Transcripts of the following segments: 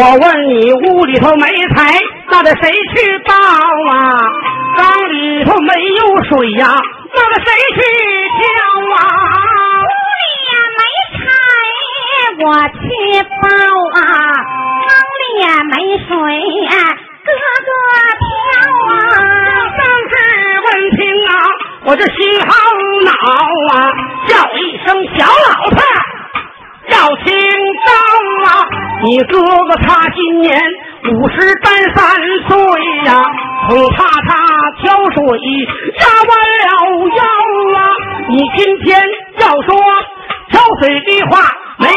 我问你屋里头没柴，那得谁去倒啊？缸里头没有水呀、那得谁去挑啊？屋里呀没柴，我去包啊；缸里也没水呀，哥哥挑啊。当时闻听啊，我这心好恼啊，叫一声小老婆，要听到啊，你哥哥他今年五十单三岁呀、恐怕他挑水压弯了腰啊，你今天要说挑水的话。没的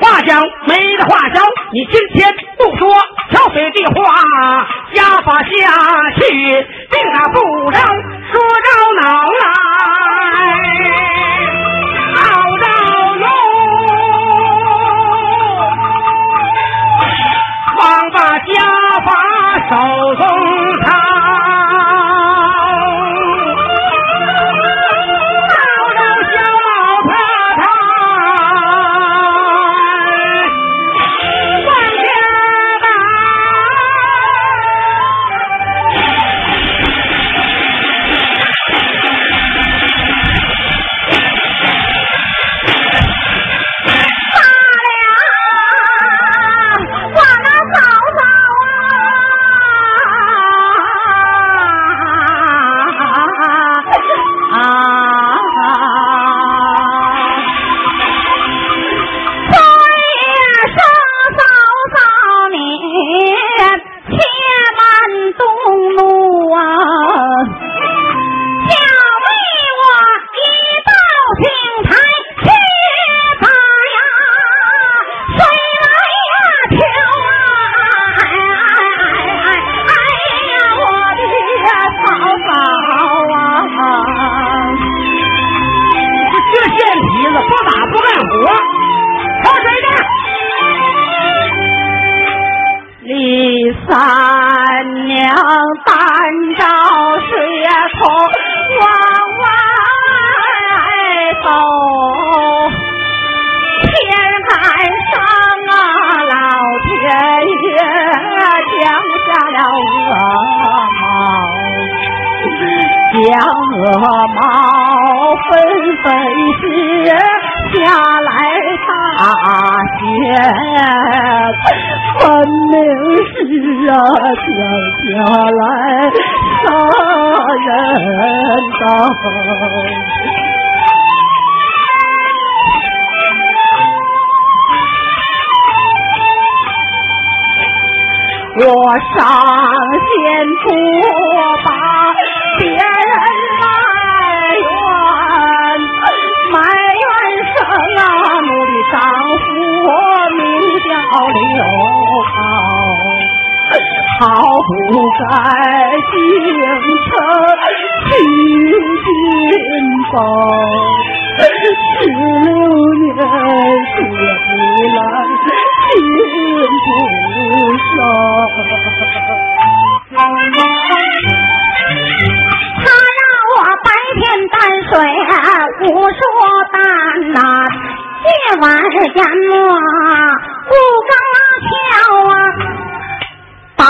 话讲，没的话讲。你今天不说挑水的话，家法下去，定打不着，鹅毛纷纷卸下来大雪。分明是啊，降下来杀人刀。我上前不把别人名叫刘。好不该京城去金宝，十六年学不来心不伤。他让我白天担水，午说担呐，夜晚是淹没五更桥啊。到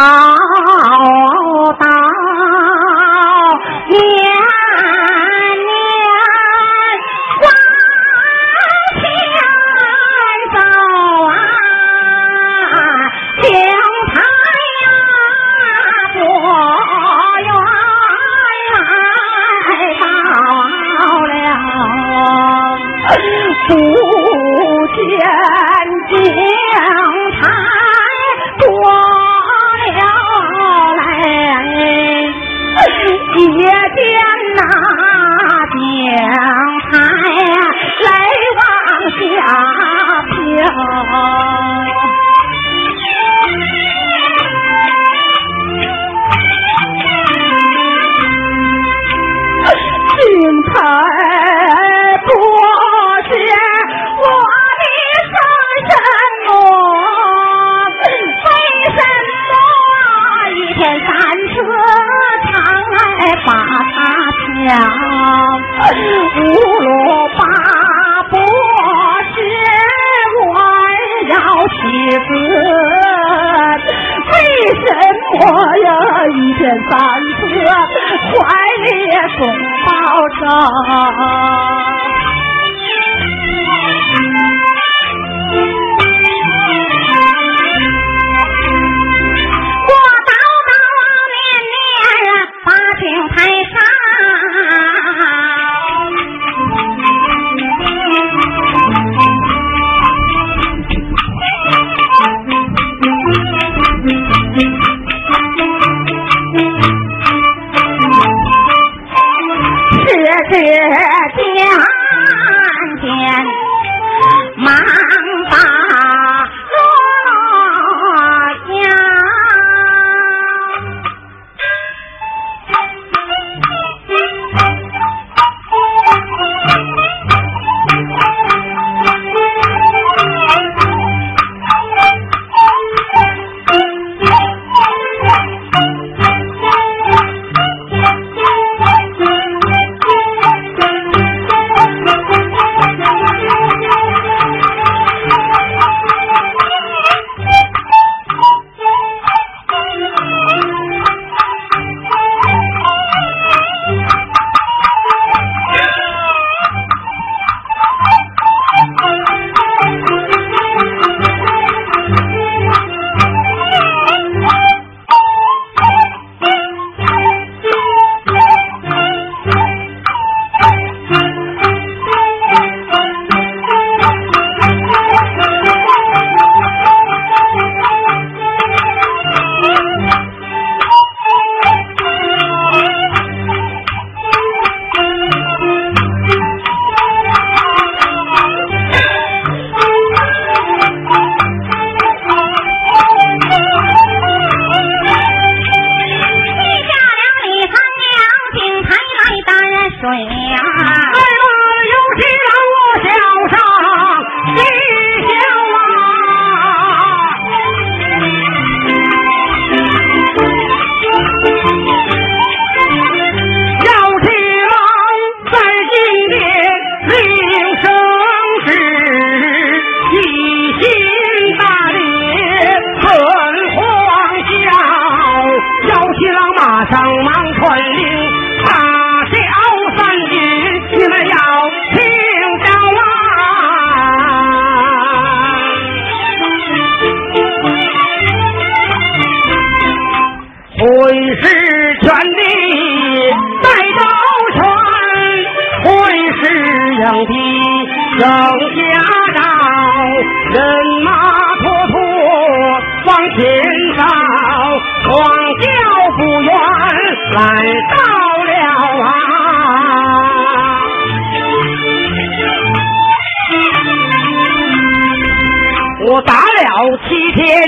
我打了七天，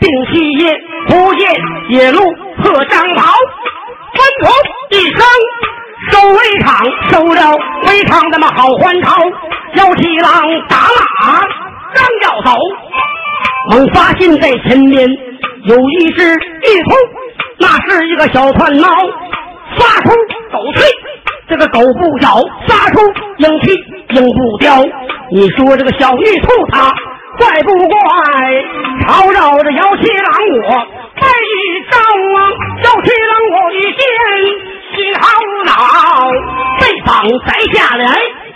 定七夜，不见野鹿和张袍，吩咐一声。收围场，收了围场，那么好还朝。姚七郎打马刚要走，猛发现在前面有一只玉兔，那是一个小窜猫，发出狗吠，这个狗不咬，发出鹰气，鹰不叼。你说这个小玉兔它怪不怪？吵扰着姚七郎我拜一招啊，姚七郎我一见。心好恼，被绑在下来，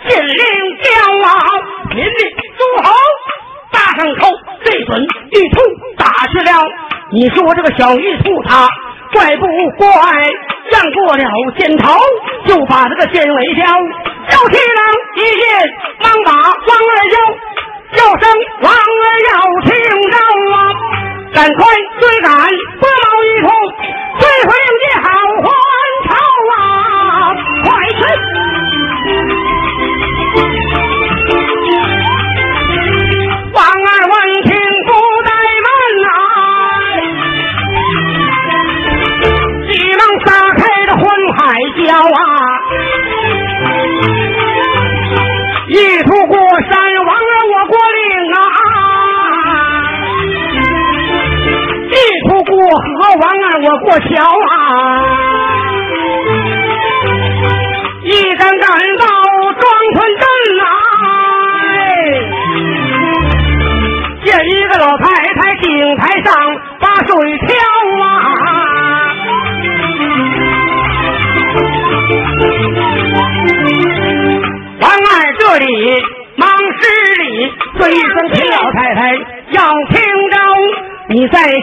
禁令交啊！民民诸侯，大声吼，这准玉兔打去了。你说这个小玉兔他怪不怪？让过了箭头，就把这个箭尾交。姚七郎一见，忙把王二叫，叫声王儿要听招啊！赶快追赶拨毛一通，追回令箭好话。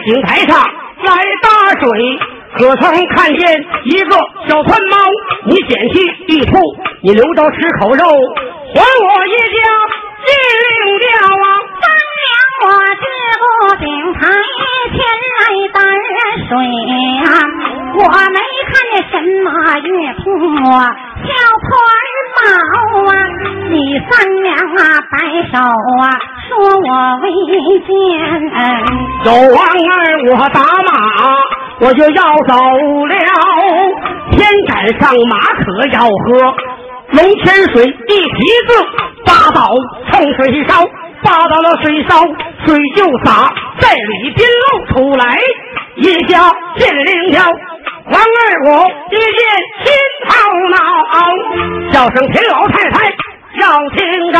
井台上来打水。可曾看见一个小窜猫？你捡去一兔，你留着吃口肉，还我一家金吊啊！三娘，我这个顶台前来打水啊，我没看见什么玉兔啊小窜猫啊！你三娘啊，摆手啊，说我未见。有王儿，我打马。我就要走了，天赶上马可要喝龙泉水，一提子八宝冲水烧，八到了水烧，水就洒在里边露出来，一下见灵条。王二我一见心头恼，叫声田老太太要听着，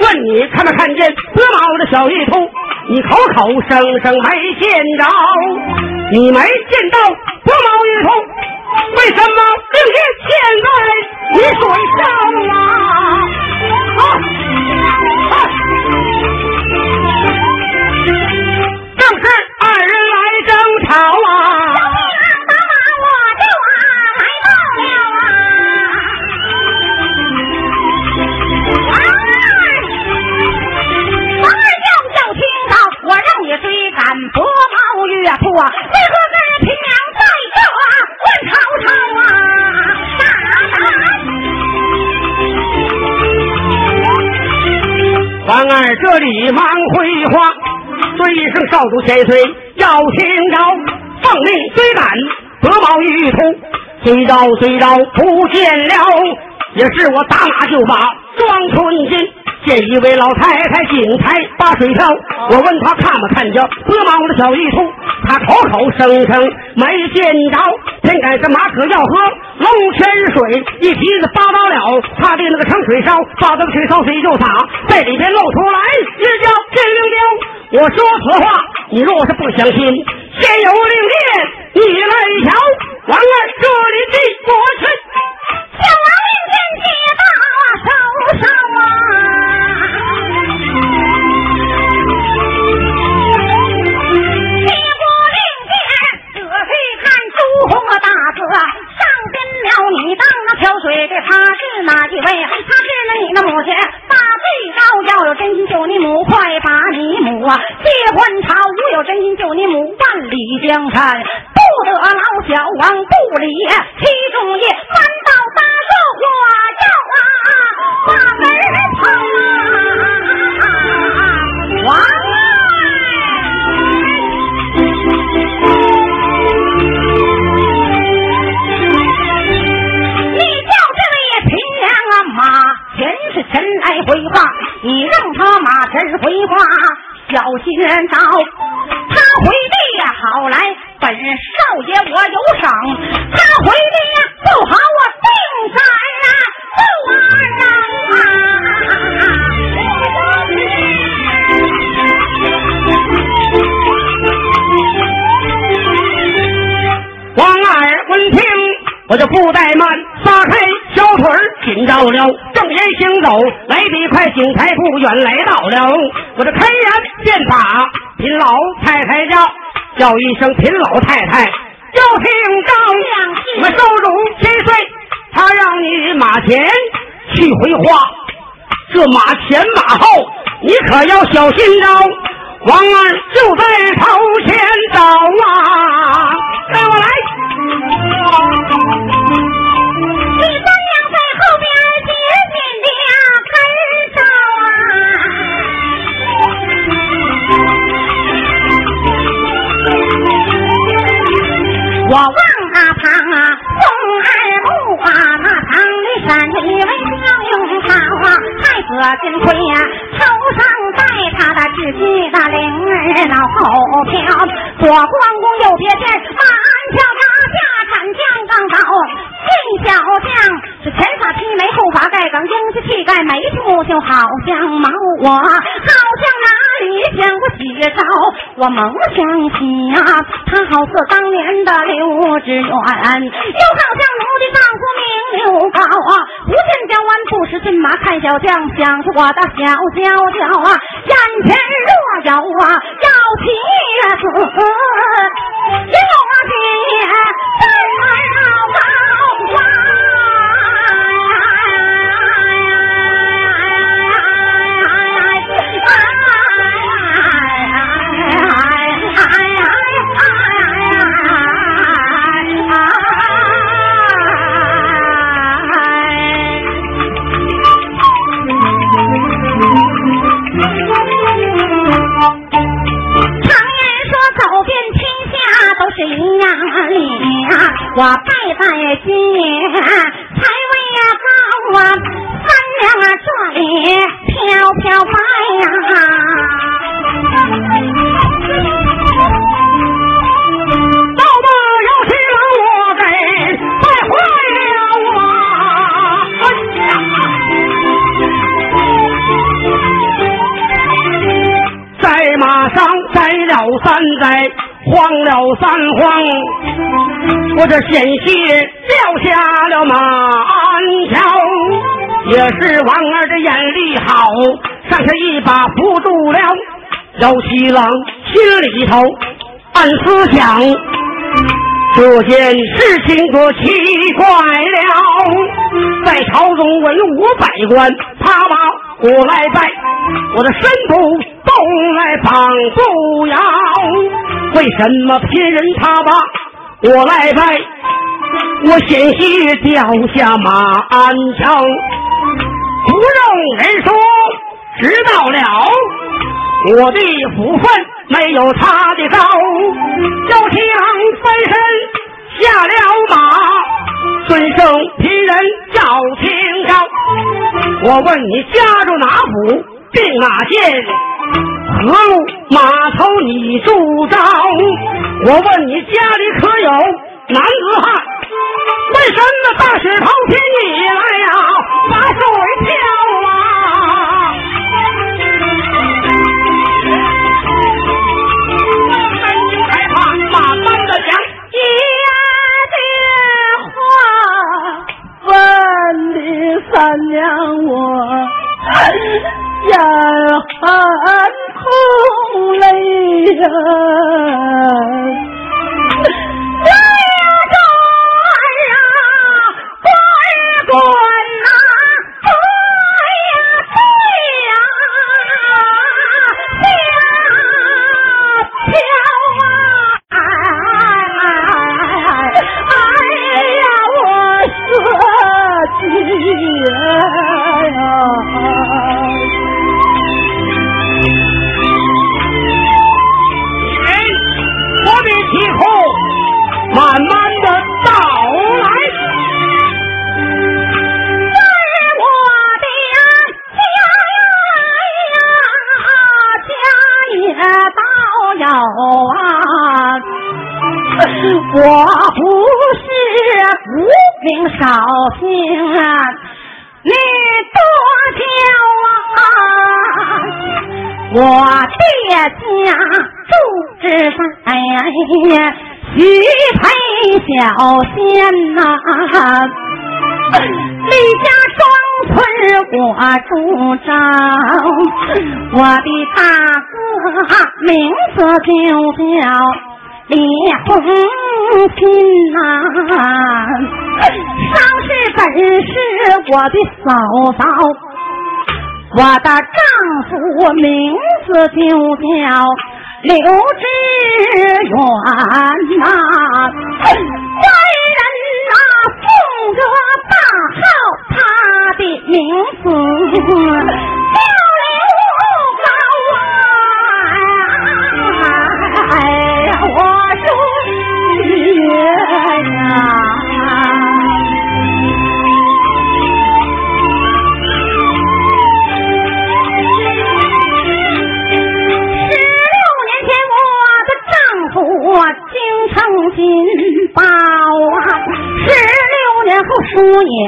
问你看没看见多毛的小玉兔？你口口声声没见着。你没见到多毛玉兔，为什么今天现在你水上啊？正是二人来争吵啊！啊，为何二平娘在这啊？问曹操啊，大胆。王二这里忙回话，追声少主千岁要听着，奉命追赶，得宝玉兔，追到追到不见了，也是我打马就把庄春心。见一位老太太井台把水挑，我问她看没看见多毛的小玉兔，她口口声声没见着。偏赶上马可要喝龙泉水，一提子扒到了，他的那个盛水烧，扒到水烧水就洒，在里边露出来，一叫天灵雕。我说此话，你若是不相信，先有令箭，你来瞧。王二这里递过去，小王令箭接到手上啊。你当那挑水的，他是哪一位？他是那你的母亲，大最高要有真心救你母，快把你母啊结婚朝，无有真心救你母，万里江山不得老小王不理，七中夜翻到大寿花照啊！小心着。他回避呀，好来，本少爷我有赏；他回避呀，不好，我定在啊啊！王二闻听，我就不怠慢，撒开小腿紧着了。正言行走，来得快，景台不远来到了。我这开叫一声贫老太太，要听到。我收容千岁，他让你马前去回话，这马前马后，你可要小心着。王二就在左关公右别剑，满挑马下产将刚到，进小将是前发披眉后发盖梗，英气气概眉目就好像毛，我好像哪里。见过几招，我猛想起呀，他好似当年的刘志远，又好像奴的丈夫名刘高啊。不见江湾不识骏马，看小将想着我的小娇娇啊。眼前若有啊，要 我这险些掉下了马鞍桥，也是王二的眼力好，上下一把扶住了。姚七郎心里头暗思想，这件事情可奇怪了。在朝中文武百官，他把我来拜，我的身土都来绑不摇。为什么骗人他把？我来拜，我险些掉下马鞍桥，不用人说，知道了。我的福分没有他的高，要想翻身下了马，尊圣贫人赵清昭。我问你家住哪府，定哪县？何路码头你住着？我问你家里可有男子汉？为什么大石头拼你来呀？把水漂啊！真就害怕，慢慢的讲。一的话，问你三娘我眼含痛泪呀泪呀在呀乖乖就叫李红心呐，伤势本是我的嫂嫂，我的丈夫名字就叫刘志远呐，为人呐奉个大号，他的名字。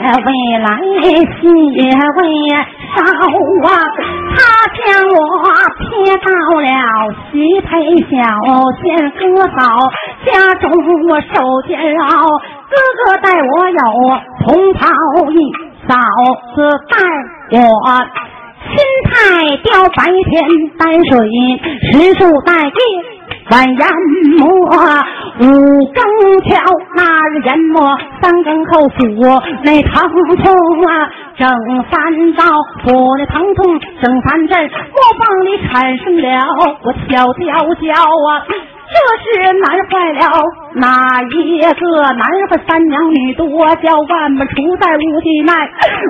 未来，媳也未少啊！他将我撇到了西配小仙哥嫂家中，我受煎熬。哥哥待我有同袍义，嫂子待我心态雕白天担水，实属待地。晚烟没，五更敲，那日淹没，三更后府那疼痛啊，正三道府那疼痛正三阵，我帮你产生了我小娇娇啊，这是难坏了哪一个难坏三娘女多娇万般出在无地奈，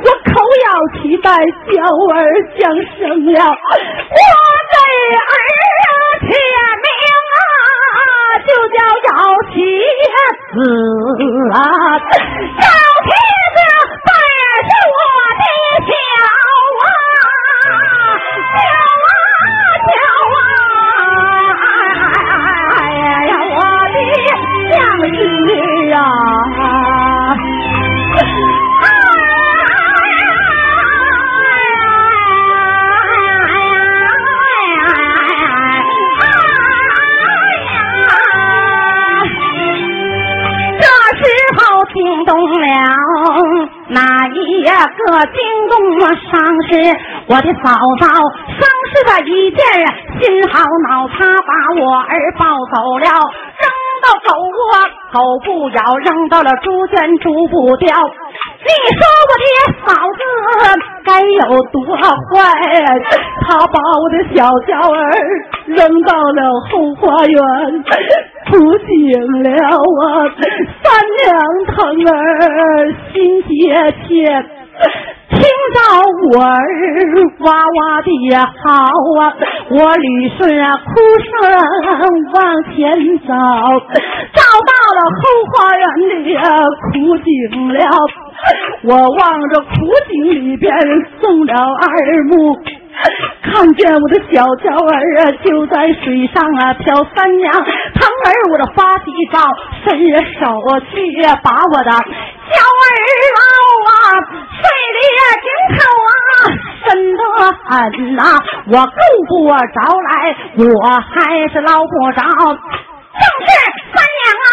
我口要期待娇儿降生了，我的儿啊，天命。就叫姚妻子啊，惊动了哪一个惊动了丧尸？我的嫂嫂丧尸的一件心好恼，他把我儿抱走了，扔到狗窝，狗不咬；扔到了猪圈，猪不叼。你说我的嫂子该有多坏？他把我的小娇儿扔到了后花园，不行了啊！三娘疼儿心切切，听到我儿哇哇的嚎啊，我捋顺啊哭声往前走，找到了后花园里苦井了。我望着苦井里边送了二目，看见我的小娇儿啊就在水上啊漂。三娘疼儿，我的发喜照，伸手去把我的娇儿捞啊，水里井头啊深得很呐，我够不着来，我还是捞不着。正是三娘啊，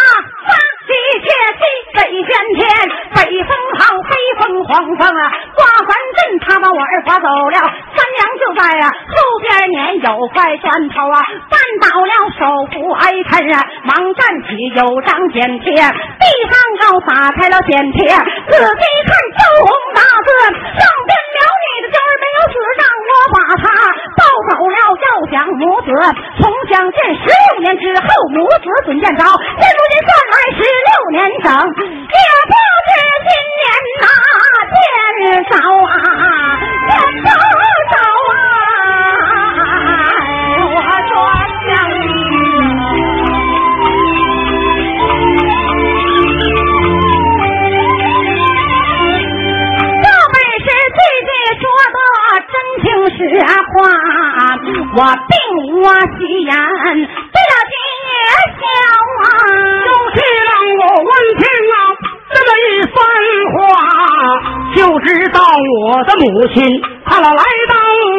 一切气北天天，北风好，黑风黄风啊，刮翻阵，他把我儿刮走了。三娘就在啊后边撵有块砖头啊，绊倒了手扶挨 thân 啊，忙站起有张剪贴，地上高撒开了剪贴，仔细看周红大字，上边了你的娇儿没有死，让我把他抱走了，要想母子重相见，十六年之后母。子准见着，现如今算来十六年整，也不知今年哪天早啊，天早早啊！我说相这本是句句说的真情实话，我并无戏言，对了今夜笑啊。有气让我闻听啊，这么一番话，就知道我的母亲她老来到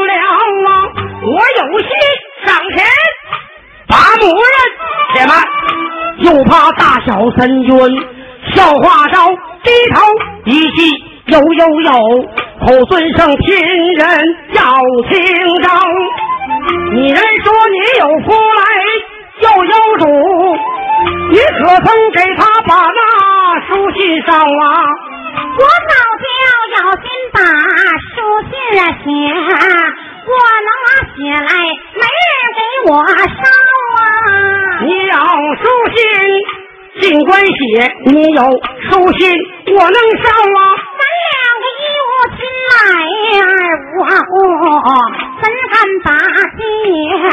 了啊。我有心上前把母人且慢，又怕大小三军笑话着低头一记。有有有，后尊上亲人要听着。你人说你有福来，又有主，你可曾给他把那书信上啊？我早就要心把书信写，我能写来没人给我烧啊。你要书信，尽管写，你有书信，我能烧啊。咱两个一无亲来儿我我怎敢把爹放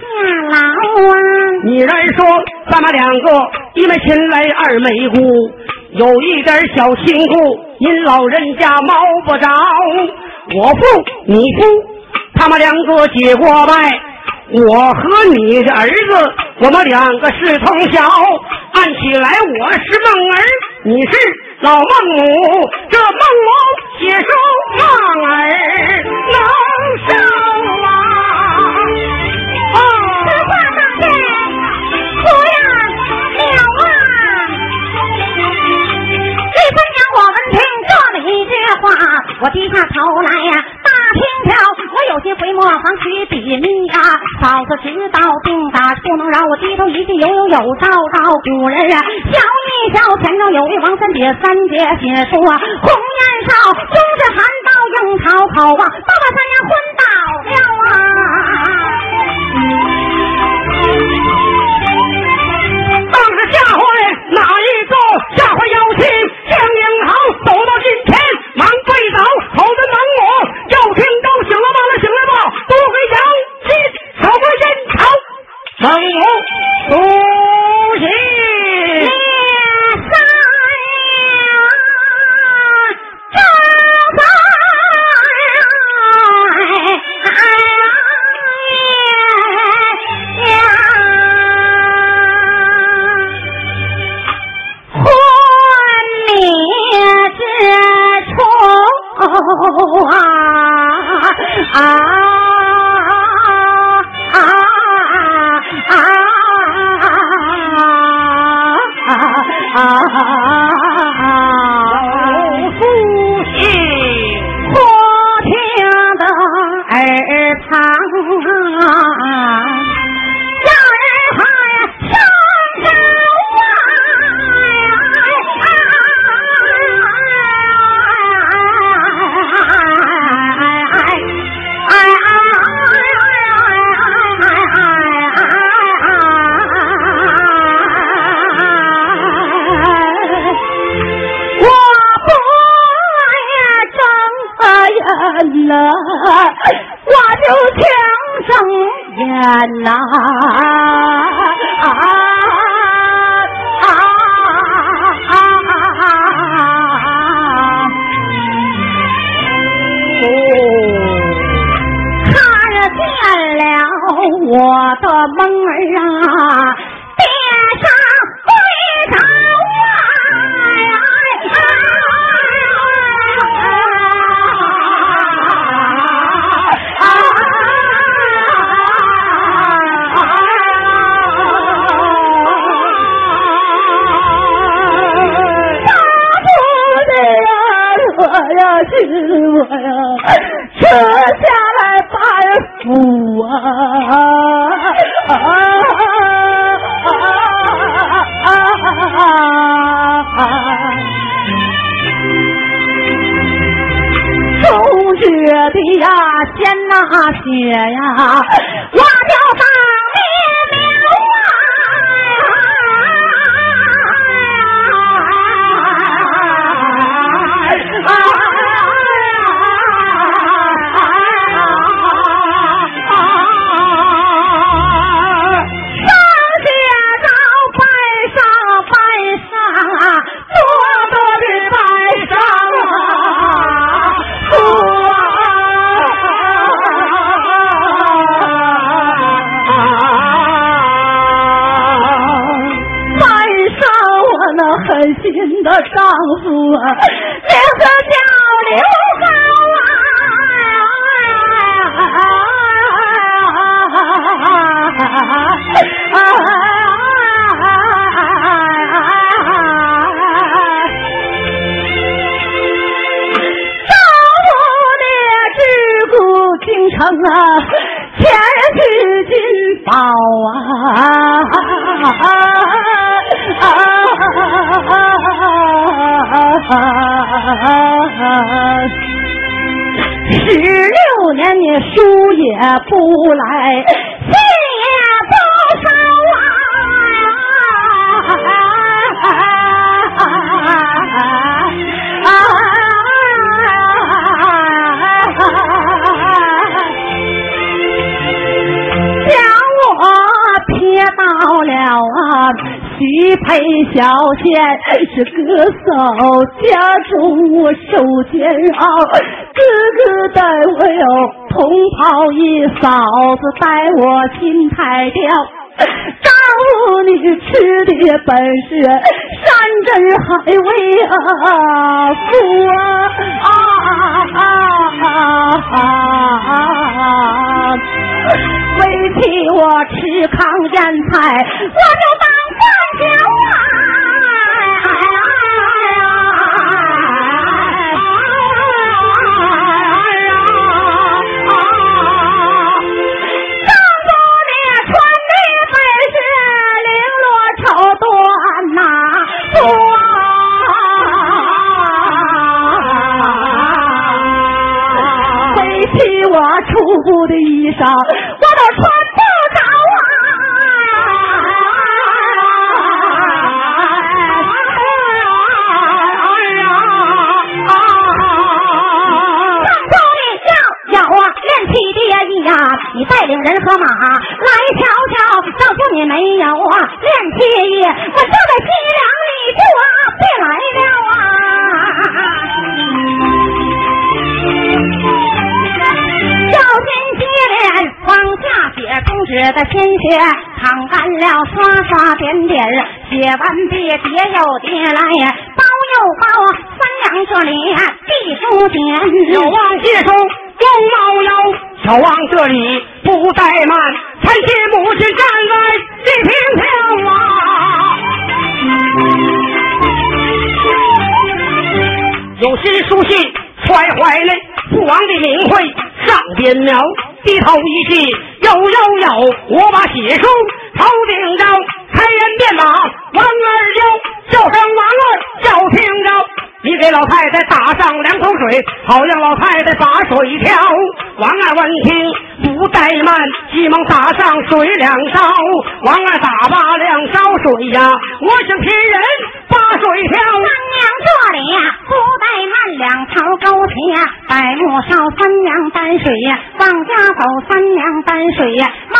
下牢啊？你然说咱们两个一门亲来二没故，有一点小情故，您老人家猫不着。我父你夫，他们两个结过拜，我和你的儿子，我们两个是从小。按起来我是孟儿，你是老孟母，这孟母。写书望儿一句话，我低下头来呀，打听条，我有心回磨房去比密呀。嫂子知道病打不能饶，我低头一句有有有招招，古人啊，笑一笑，前头有位王三姐，三姐写书啊，红颜少，终是含刀樱桃口啊，把我三娘昏倒了啊。的呀，天呐，雪呀，挖掉大十六年你书也不来，信也不收啊！将我撇到了啊，许配小仙是哥嫂家中我受煎熬，哥哥带我有同袍一嫂子带我心太吊，丈夫你吃的本是山珍海味啊，福啊啊啊啊啊！为替我吃糠咽菜，我就当饭酒替我出布的衣裳。了，刷刷点点，写完毕，叠又叠来，包又包，三娘这里递书简，有望接收公猫腰，小王这里不怠慢，参见母亲站在地平平啊，有诗书信揣怀内，父王的名讳上边描。低头一记，有有有，我把写书太太打上两口水，好让老太太把水挑。王二闻听不怠慢，急忙打上水两勺。王二打罢两勺水呀，我想替人把水挑。三娘这里呀不怠慢，两槽枸杞百木烧三娘担水呀，往家走三娘担水呀，毛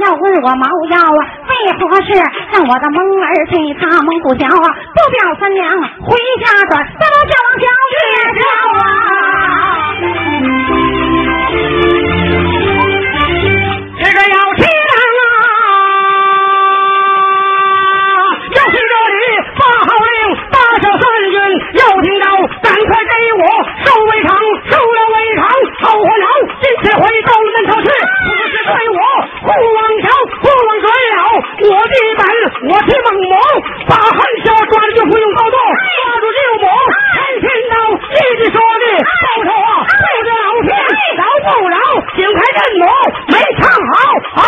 要问我毛要啊为何事让我的蒙儿替他蒙古瞧啊不表三娘回家转大王叫王小一瞧啊这个要听啊要是这里发号令大小三军要听着赶快给我收围场收了围场后还有今天回到了南昌去对我不往强不往衰了我的本我是猛龙把汉霄抓住就不用暴动抓住六母开天刀弟弟说的报仇啊不着老天饶不饶？请开阵容没唱好好